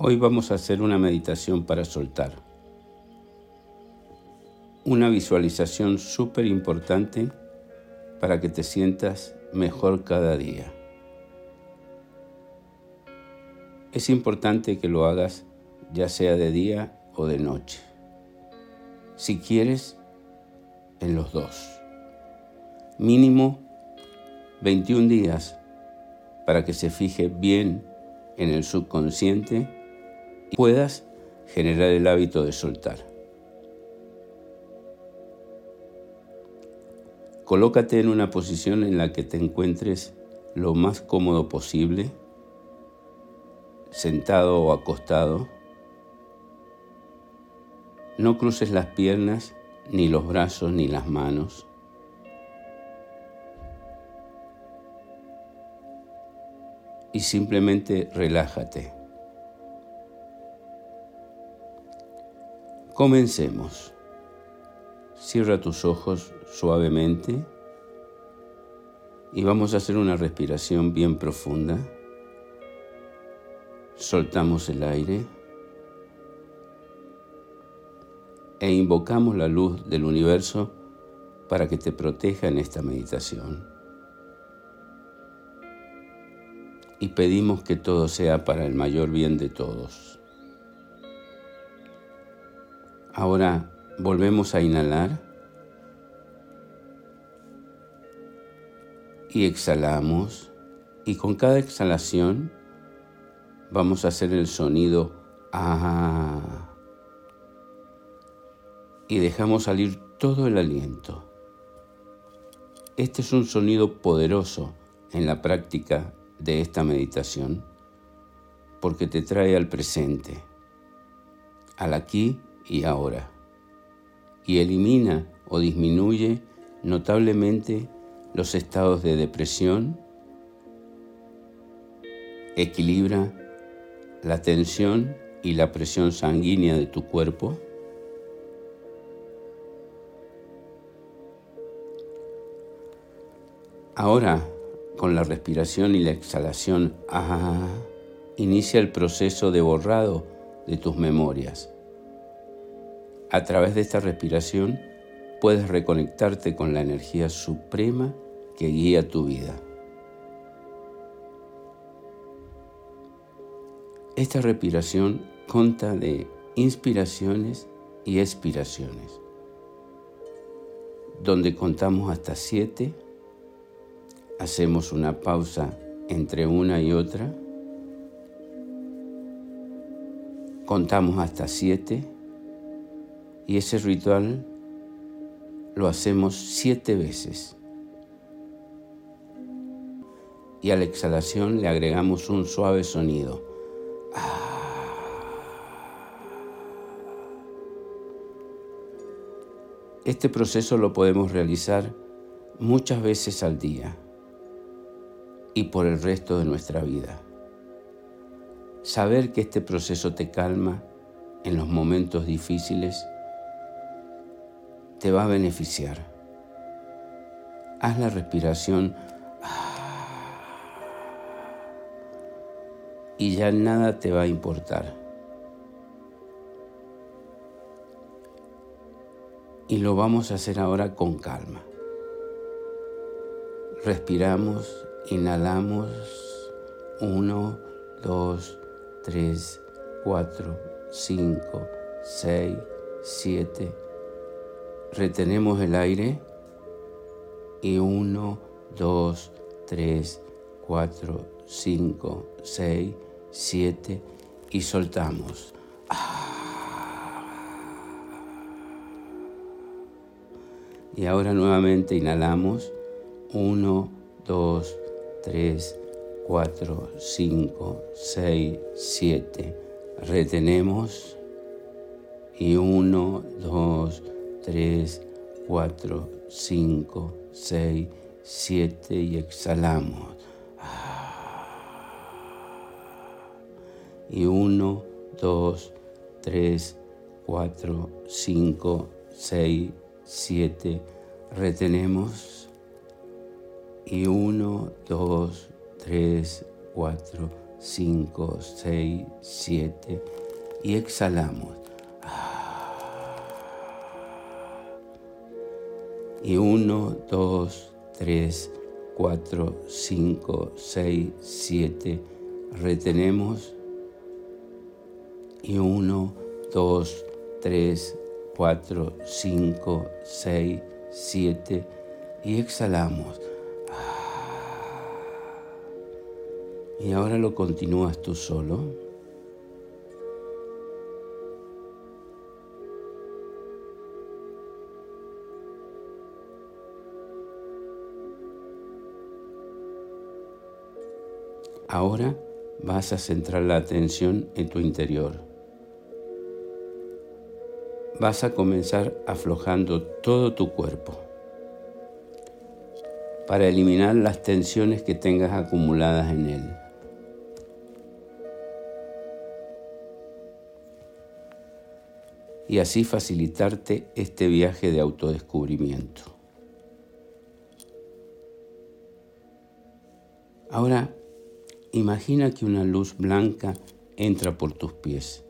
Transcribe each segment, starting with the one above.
Hoy vamos a hacer una meditación para soltar. Una visualización súper importante para que te sientas mejor cada día. Es importante que lo hagas ya sea de día o de noche. Si quieres, en los dos. Mínimo 21 días para que se fije bien en el subconsciente y puedas generar el hábito de soltar. Colócate en una posición en la que te encuentres lo más cómodo posible, sentado o acostado. No cruces las piernas, ni los brazos, ni las manos. Y simplemente relájate. Comencemos. Cierra tus ojos suavemente y vamos a hacer una respiración bien profunda. Soltamos el aire e invocamos la luz del universo para que te proteja en esta meditación. Y pedimos que todo sea para el mayor bien de todos. Ahora volvemos a inhalar y exhalamos. Y con cada exhalación vamos a hacer el sonido ah y dejamos salir todo el aliento. Este es un sonido poderoso en la práctica de esta meditación porque te trae al presente, al aquí y ahora, y elimina o disminuye notablemente los estados de depresión, equilibra la tensión y la presión sanguínea de tu cuerpo, Ahora, con la respiración y la exhalación, ah, inicia el proceso de borrado de tus memorias a través de esta respiración puedes reconectarte con la energía suprema que guía tu vida. Esta respiración consta de inspiraciones y expiraciones, donde contamos hasta siete, hacemos una pausa entre una y otra, contamos hasta siete, y ese ritual lo hacemos siete veces. Y a la exhalación le agregamos un suave sonido. Este proceso lo podemos realizar muchas veces al día y por el resto de nuestra vida. Saber que este proceso te calma en los momentos difíciles te va a beneficiar. Haz la respiración y ya nada te va a importar. Y lo vamos a hacer ahora con calma. Respiramos, inhalamos. Uno, dos, tres, cuatro, cinco, seis, siete retenemos el aire y 1, 2, 3, 4, 5, 6, 7 y soltamos. Y ahora nuevamente inhalamos. 1, 2, 3, 4, 5, 6, 7. Retenemos. Y 1, 2, 3, 4, 5, 6, 7 y exhalamos. Y 1, 2, 3, 4, 5, 6, 7. Retenemos. Y 1, 2, 3, 4, 5, 6, 7 y exhalamos. Y 1, 2, 3, 4, 5, 6, 7. Retenemos. Y 1, 2, 3, 4, 5, 6, 7. Y exhalamos. Y ahora lo continúas tú solo. Ahora vas a centrar la atención en tu interior. Vas a comenzar aflojando todo tu cuerpo para eliminar las tensiones que tengas acumuladas en él. y así facilitarte este viaje de autodescubrimiento. Ahora, imagina que una luz blanca entra por tus pies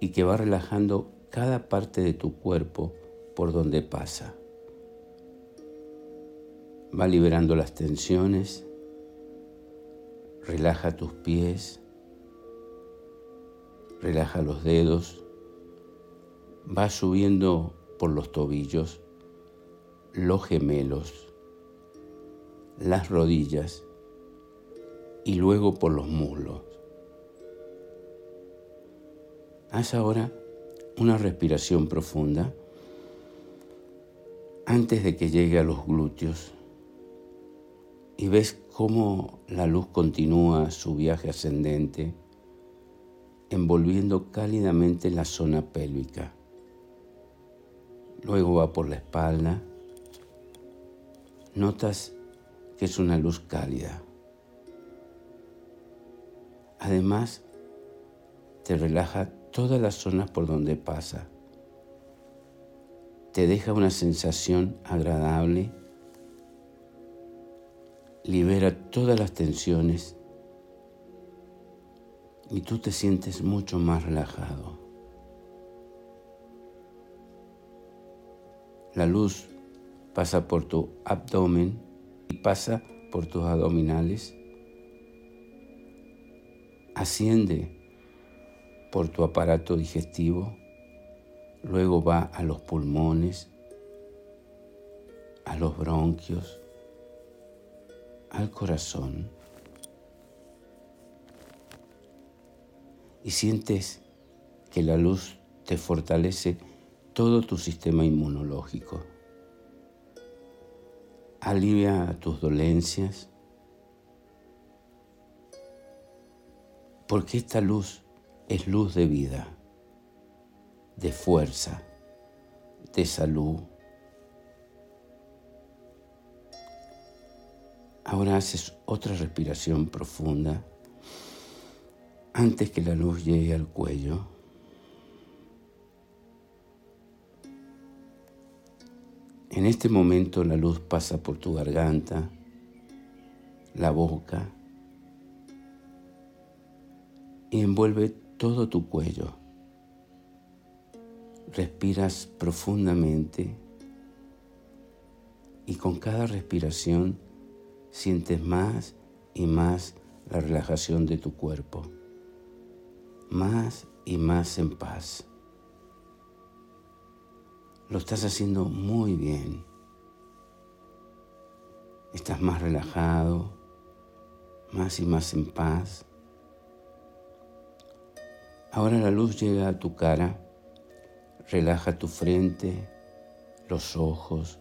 y que va relajando cada parte de tu cuerpo por donde pasa. Va liberando las tensiones, relaja tus pies, relaja los dedos, va subiendo por los tobillos, los gemelos, las rodillas y luego por los muslos. Haz ahora una respiración profunda antes de que llegue a los glúteos y ves cómo la luz continúa su viaje ascendente envolviendo cálidamente la zona pélvica. Luego va por la espalda. Notas que es una luz cálida. Además, te relaja todas las zonas por donde pasa. Te deja una sensación agradable. Libera todas las tensiones y tú te sientes mucho más relajado. La luz pasa por tu abdomen y pasa por tus abdominales. Asciende por tu aparato digestivo, luego va a los pulmones, a los bronquios, al corazón. Y sientes que la luz te fortalece todo tu sistema inmunológico. Alivia tus dolencias, porque esta luz es luz de vida, de fuerza, de salud. Ahora haces otra respiración profunda antes que la luz llegue al cuello. En este momento la luz pasa por tu garganta, la boca y envuelve todo tu cuello. Respiras profundamente y con cada respiración sientes más y más la relajación de tu cuerpo, más y más en paz. Lo estás haciendo muy bien. Estás más relajado, más y más en paz. Ahora la luz llega a tu cara, relaja tu frente, los ojos,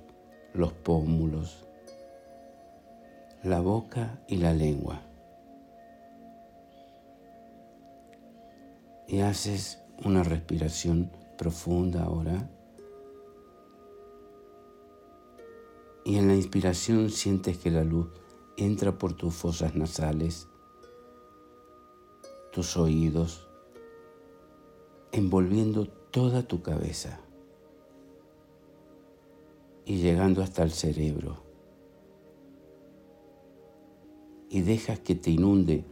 los pómulos, la boca y la lengua. Y haces una respiración profunda ahora. y en la inspiración sientes que la luz entra por tus fosas nasales, tus oídos, envolviendo toda tu cabeza y llegando hasta el cerebro. y dejas que te inunde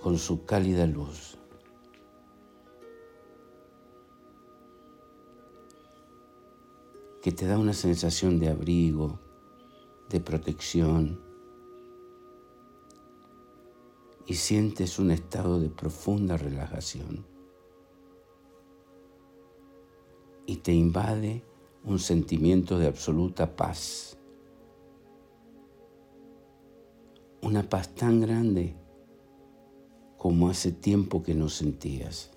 con su cálida luz. que te da una sensación de abrigo, de protección, y sientes un estado de profunda relajación. Y te invade un sentimiento de absoluta paz. Una paz tan grande como hace tiempo que no sentías.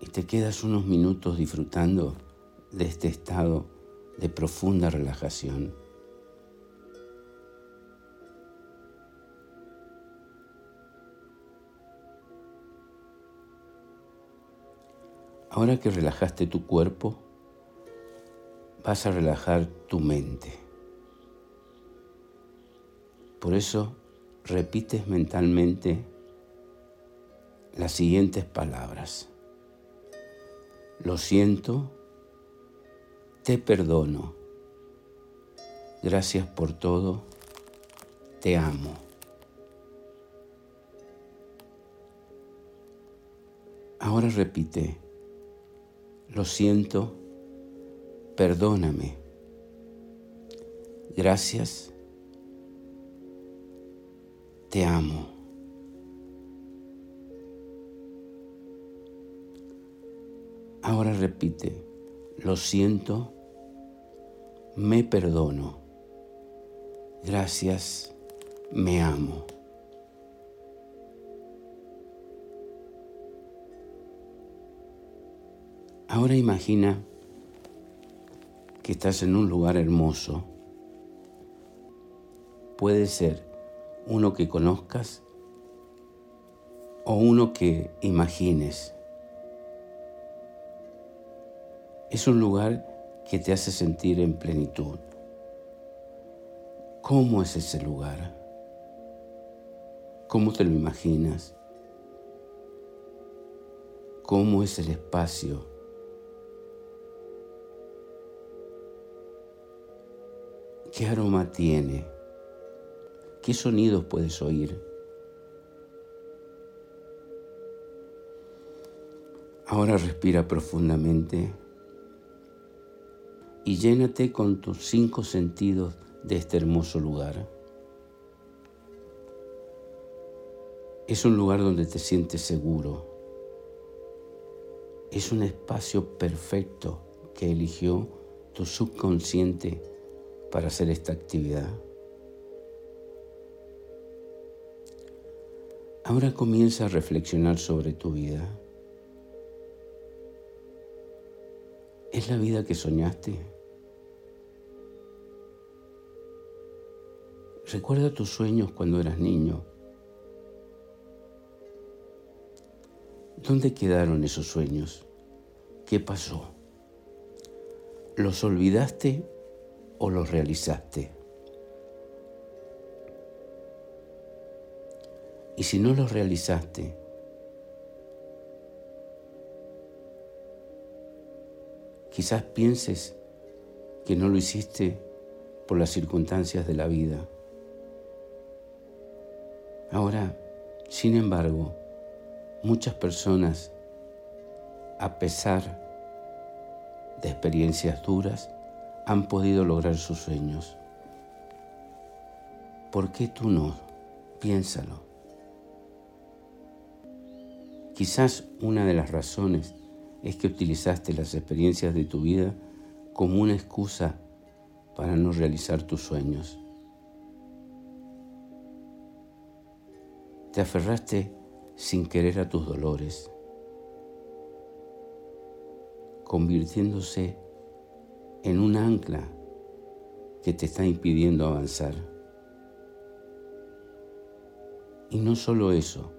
Y te quedas unos minutos disfrutando de este estado de profunda relajación. Ahora que relajaste tu cuerpo, vas a relajar tu mente. Por eso repites mentalmente las siguientes palabras. Lo siento, te perdono, gracias por todo, te amo. Ahora repite, lo siento, perdóname. Gracias, te amo. Ahora repite, lo siento, me perdono. Gracias, me amo. Ahora imagina que estás en un lugar hermoso. Puede ser uno que conozcas o uno que imagines. Es un lugar que te hace sentir en plenitud. ¿Cómo es ese lugar? ¿Cómo te lo imaginas? ¿Cómo es el espacio? ¿Qué aroma tiene? ¿Qué sonidos puedes oír? Ahora respira profundamente y llénate con tus cinco sentidos de este hermoso lugar. Es un lugar donde te sientes seguro. Es un espacio perfecto que eligió tu subconsciente para hacer esta actividad. Ahora comienza a reflexionar sobre tu vida. ¿Es la vida que soñaste? Recuerda tus sueños cuando eras niño. ¿Dónde quedaron esos sueños? ¿Qué pasó? ¿Los olvidaste o los realizaste? Y si no los realizaste, quizás pienses que no lo hiciste por las circunstancias de la vida. Ahora, sin embargo, muchas personas, a pesar de experiencias duras, han podido lograr sus sueños. ¿Por qué tú no? Piénsalo. Quizás una de las razones es que utilizaste las experiencias de tu vida como una excusa para no realizar tus sueños. Te aferraste sin querer a tus dolores, convirtiéndose en un ancla que te está impidiendo avanzar. Y no solo eso,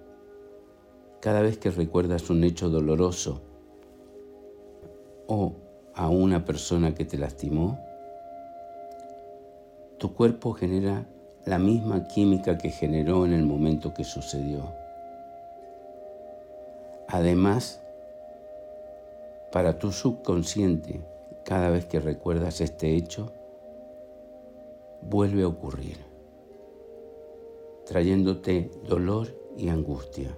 cada vez que recuerdas un hecho doloroso o a una persona que te lastimó, tu cuerpo genera la misma química que generó en el momento que sucedió. Además, para tu subconsciente, cada vez que recuerdas este hecho, vuelve a ocurrir, trayéndote dolor y angustia.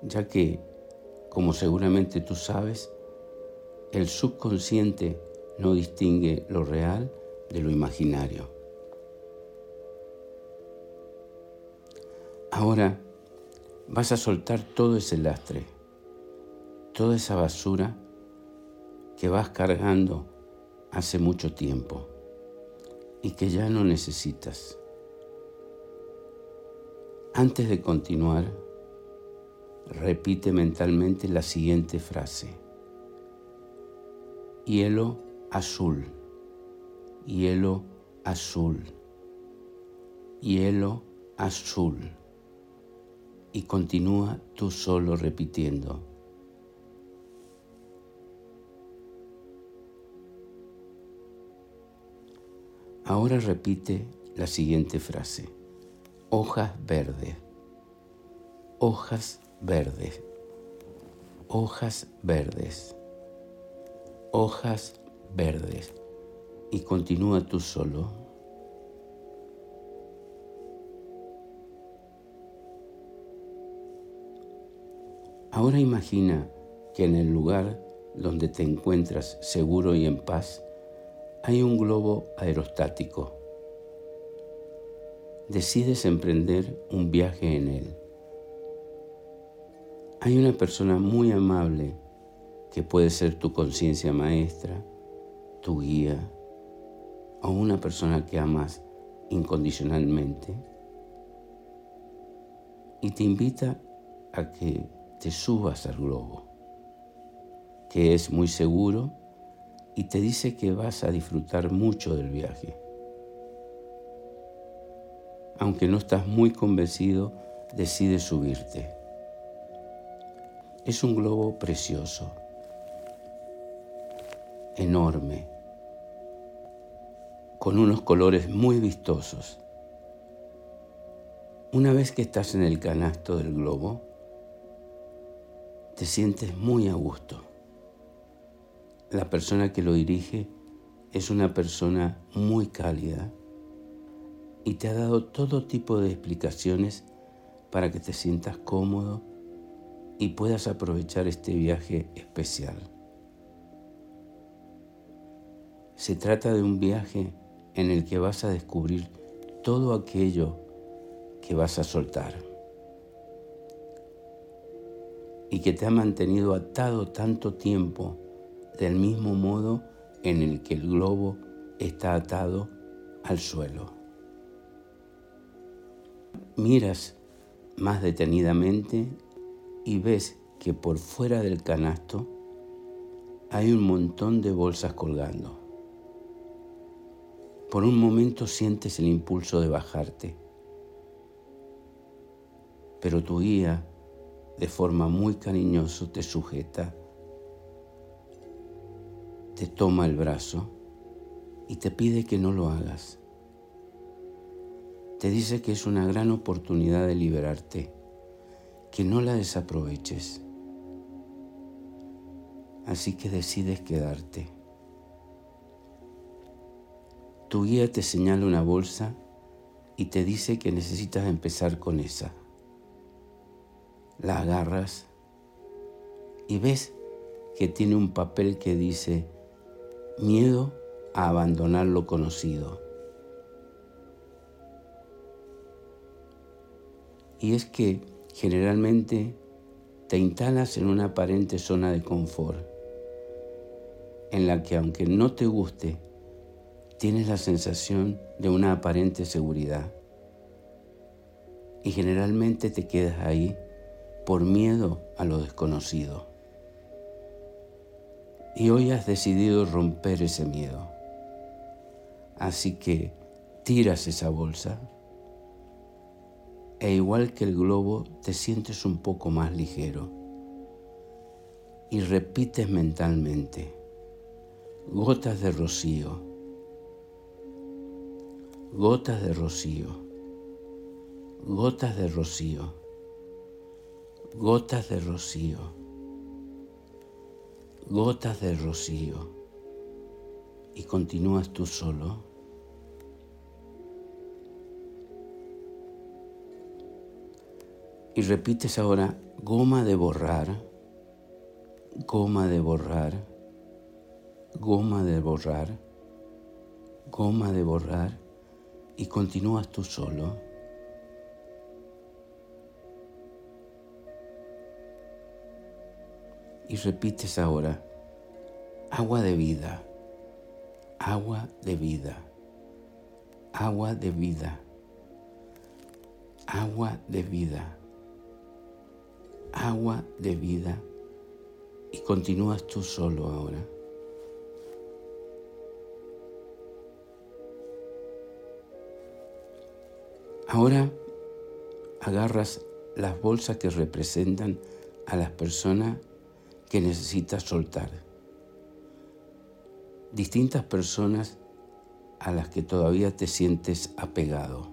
Ya que, como seguramente tú sabes, el subconsciente no distingue lo real de lo imaginario. Ahora vas a soltar todo ese lastre, toda esa basura que vas cargando hace mucho tiempo y que ya no necesitas. Antes de continuar, repite mentalmente la siguiente frase. Hielo azul, hielo azul, hielo azul y continúa tú solo repitiendo. Ahora repite la siguiente frase. Hojas verdes, hojas verdes, hojas verdes, hojas verdes. Y continúa tú solo. Ahora imagina que en el lugar donde te encuentras seguro y en paz hay un globo aerostático. Decides emprender un viaje en él. Hay una persona muy amable que puede ser tu conciencia maestra, tu guía o una persona que amas incondicionalmente y te invita a que te subas al globo, que es muy seguro y te dice que vas a disfrutar mucho del viaje. Aunque no estás muy convencido, decides subirte. Es un globo precioso, enorme, con unos colores muy vistosos. Una vez que estás en el canasto del globo, te sientes muy a gusto. La persona que lo dirige es una persona muy cálida y te ha dado todo tipo de explicaciones para que te sientas cómodo y puedas aprovechar este viaje especial. Se trata de un viaje en el que vas a descubrir todo aquello que vas a soltar y que te ha mantenido atado tanto tiempo del mismo modo en el que el globo está atado al suelo. Miras más detenidamente y ves que por fuera del canasto hay un montón de bolsas colgando. Por un momento sientes el impulso de bajarte, pero tu guía de forma muy cariñosa te sujeta, te toma el brazo y te pide que no lo hagas. Te dice que es una gran oportunidad de liberarte, que no la desaproveches. Así que decides quedarte. Tu guía te señala una bolsa y te dice que necesitas empezar con esa la agarras y ves que tiene un papel que dice miedo a abandonar lo conocido. Y es que generalmente te instalas en una aparente zona de confort, en la que aunque no te guste, tienes la sensación de una aparente seguridad. Y generalmente te quedas ahí por miedo a lo desconocido. Y hoy has decidido romper ese miedo. Así que tiras esa bolsa e igual que el globo te sientes un poco más ligero. Y repites mentalmente, gotas de rocío, gotas de rocío, gotas de rocío gotas de rocío, gotas de rocío y continúas tú solo. Y repites ahora, goma de borrar, goma de borrar, goma de borrar, goma de borrar, y continúas tú solo. Y repites ahora, agua de vida, agua de vida, agua de vida, agua de vida agua de vida y continúas tú solo ahora. Ahora agarras las bolsas que representan a las personas que necesitas soltar. Distintas personas a las que todavía te sientes apegado.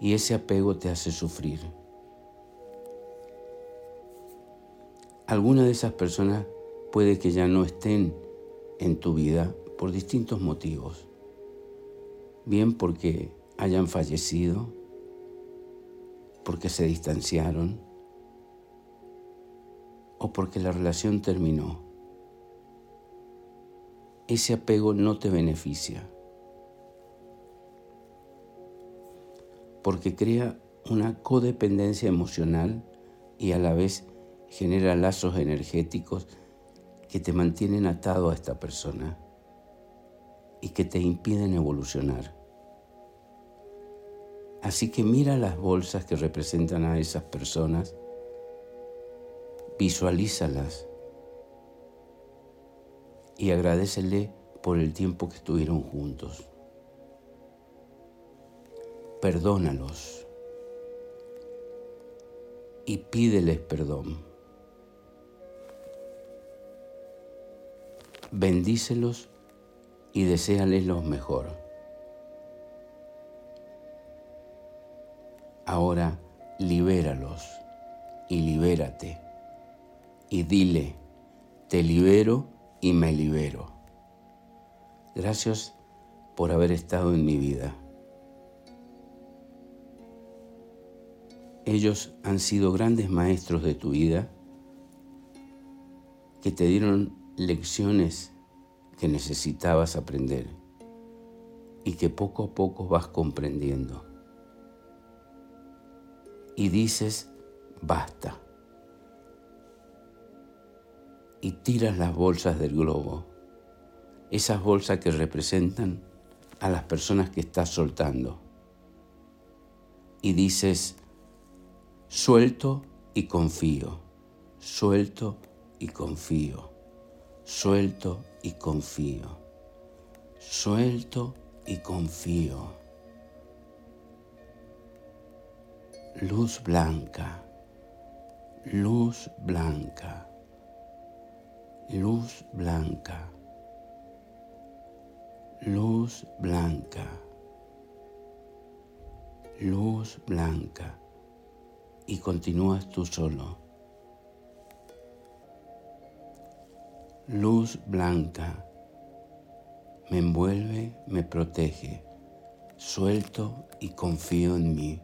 Y ese apego te hace sufrir. Algunas de esas personas puede que ya no estén en tu vida por distintos motivos. Bien porque hayan fallecido, porque se distanciaron o porque la relación terminó. Ese apego no te beneficia porque crea una codependencia emocional y a la vez genera lazos energéticos que te mantienen atado a esta persona y que te impiden evolucionar. Así que mira las bolsas que representan a esas personas, visualízalas y agradecele por el tiempo que estuvieron juntos. Perdónalos y pídeles perdón. bendícelos y deséales lo mejor. Ahora libéralos y libérate y dile, te libero y me libero. Gracias por haber estado en mi vida. Ellos han sido grandes maestros de tu vida que te dieron lecciones que necesitabas aprender y que poco a poco vas comprendiendo. Y dices, basta. Y tiras las bolsas del globo, esas bolsas que representan a las personas que estás soltando. Y dices, suelto y confío, suelto y confío suelto y confío, suelto y confío. Luz blanca, luz blanca, luz blanca, luz blanca, luz blanca. Y continúas tú solo. luz blanca, me envuelve, me protege, suelto y confío en mí.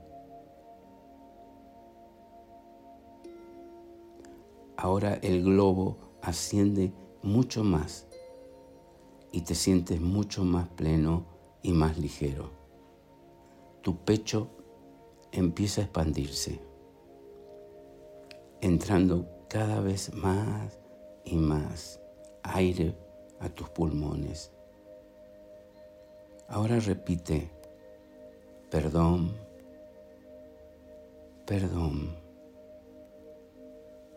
Ahora el globo asciende mucho más y te sientes mucho más pleno y más ligero. Tu pecho empieza a expandirse, entrando cada vez más y más aire a tus pulmones. Ahora repite, perdón, perdón,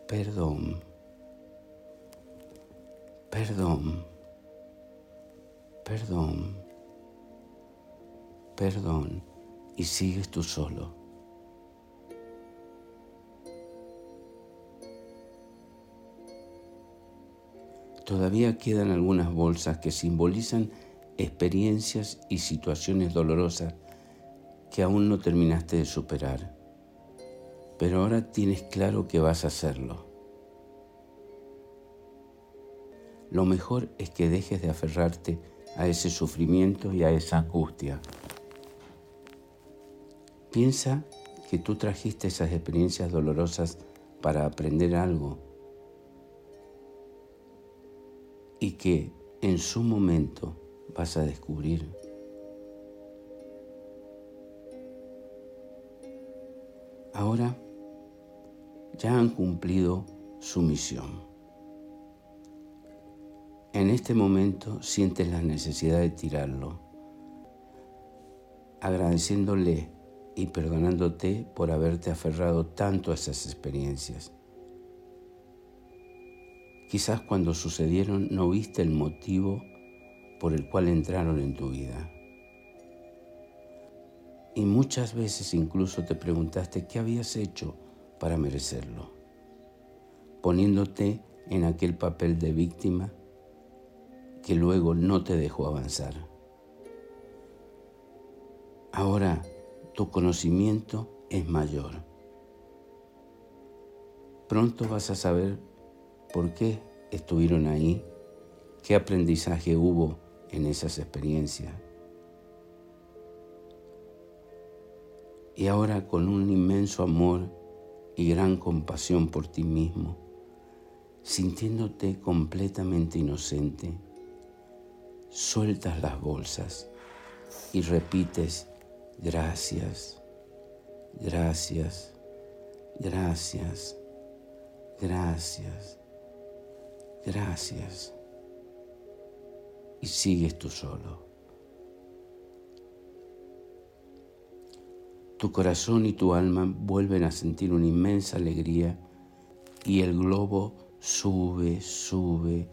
perdón, perdón, perdón, perdón, y sigues tú solo. Todavía quedan algunas bolsas que simbolizan experiencias y situaciones dolorosas que aún no terminaste de superar, pero ahora tienes claro que vas a hacerlo. Lo mejor es que dejes de aferrarte a ese sufrimiento y a esa angustia. Piensa que tú trajiste esas experiencias dolorosas para aprender algo y que en su momento vas a descubrir ahora ya han cumplido su misión. En este momento sientes la necesidad de tirarlo, agradeciéndole y perdonándote por haberte aferrado tanto a esas experiencias. Quizás cuando sucedieron no viste el motivo por el cual entraron en tu vida. Y muchas veces incluso te preguntaste qué habías hecho para merecerlo, poniéndote en aquel papel de víctima que luego no te dejó avanzar. Ahora tu conocimiento es mayor. Pronto vas a saber por qué estuvieron ahí, qué aprendizaje hubo en esas experiencias. Y ahora con un inmenso amor y gran compasión por ti mismo, sintiéndote completamente inocente, sueltas las bolsas y repites gracias, gracias, gracias, gracias, gracias. Y sigues tú solo. Tu corazón y tu alma vuelven a sentir una inmensa alegría y el globo sube, sube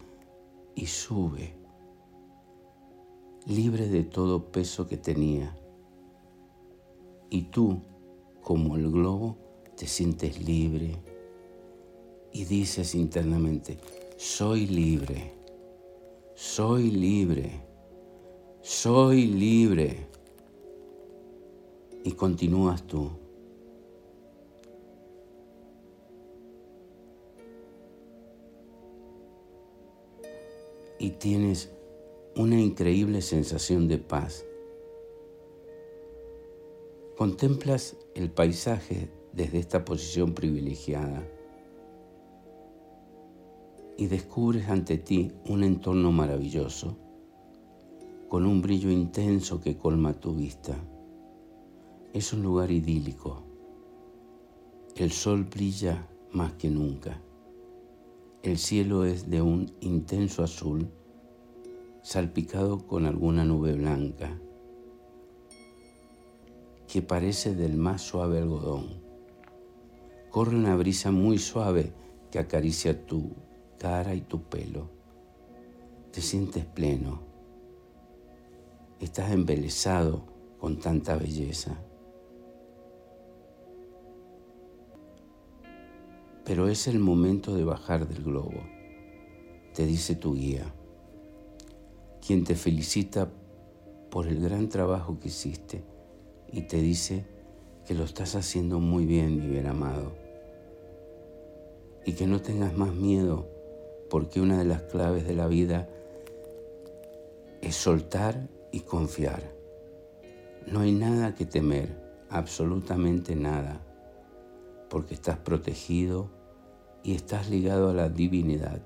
y sube, libre de todo peso que tenía. Y tú, como el globo, te sientes libre y dices internamente, soy libre, soy libre, soy libre y continúas tú. Y tienes una increíble sensación de paz. Contemplas el paisaje desde esta posición privilegiada y descubres ante ti un entorno maravilloso, con un brillo intenso que colma tu vista. Es un lugar idílico. El sol brilla más que nunca. El cielo es de un intenso azul, salpicado con alguna nube blanca, que parece del más suave algodón. Corre una brisa muy suave que acaricia tu cara y tu pelo. Te sientes pleno. Estás embelesado con tanta belleza. pero es el momento de bajar del globo, te dice tu guía, quien te felicita por el gran trabajo que hiciste y te dice que lo estás haciendo muy bien, mi bien amado, y que no tengas más miedo, porque una de las claves de la vida es soltar y confiar. No hay nada que temer, absolutamente nada, porque estás protegido, y estás ligado a la divinidad.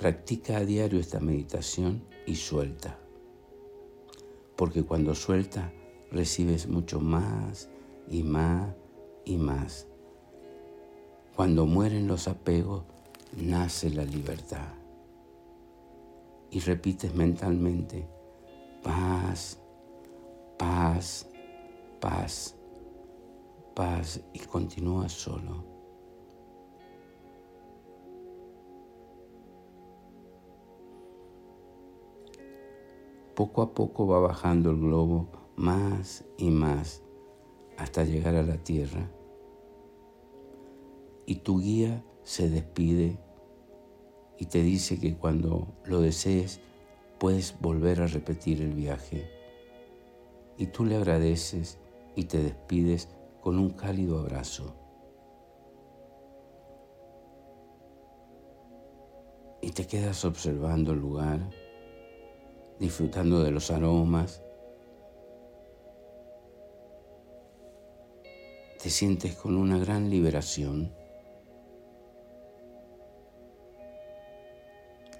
Practica a diario esta meditación y suelta, porque cuando suelta recibes mucho más y más y más. Cuando mueren los apegos, nace la libertad. Y repites mentalmente, paz, paz, paz paz y continúa solo. Poco a poco va bajando el globo más y más hasta llegar a la tierra. Y tu guía se despide y te dice que cuando lo desees puedes volver a repetir el viaje. Y tú le agradeces y te despides con un cálido abrazo. y te quedas observando el lugar, disfrutando de los aromas. Te sientes con una gran liberación.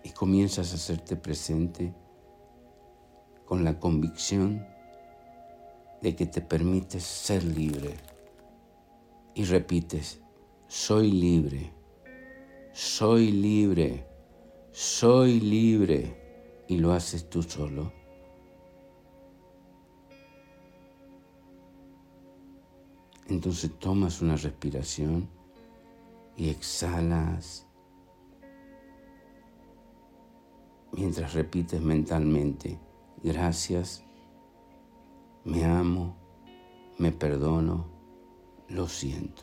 Y comienzas a hacerte presente con la convicción de que te permites ser libre. Y repites, soy libre, soy libre, soy libre y lo haces tú solo. Entonces tomas una respiración y exhalas mientras repites mentalmente, gracias, me amo, me perdono, lo siento.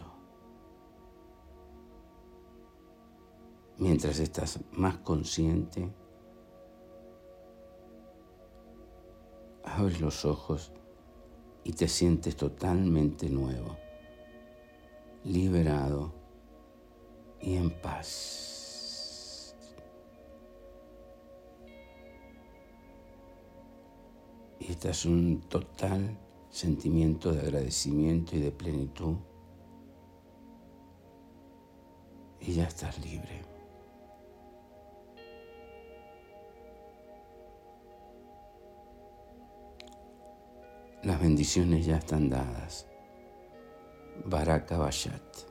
Mientras estás más consciente, abres los ojos y te sientes totalmente nuevo, liberado y en paz. Y este es un total sentimiento de agradecimiento y de plenitud. Y ya estás libre. Las bendiciones ya están dadas. Baraka Bashat.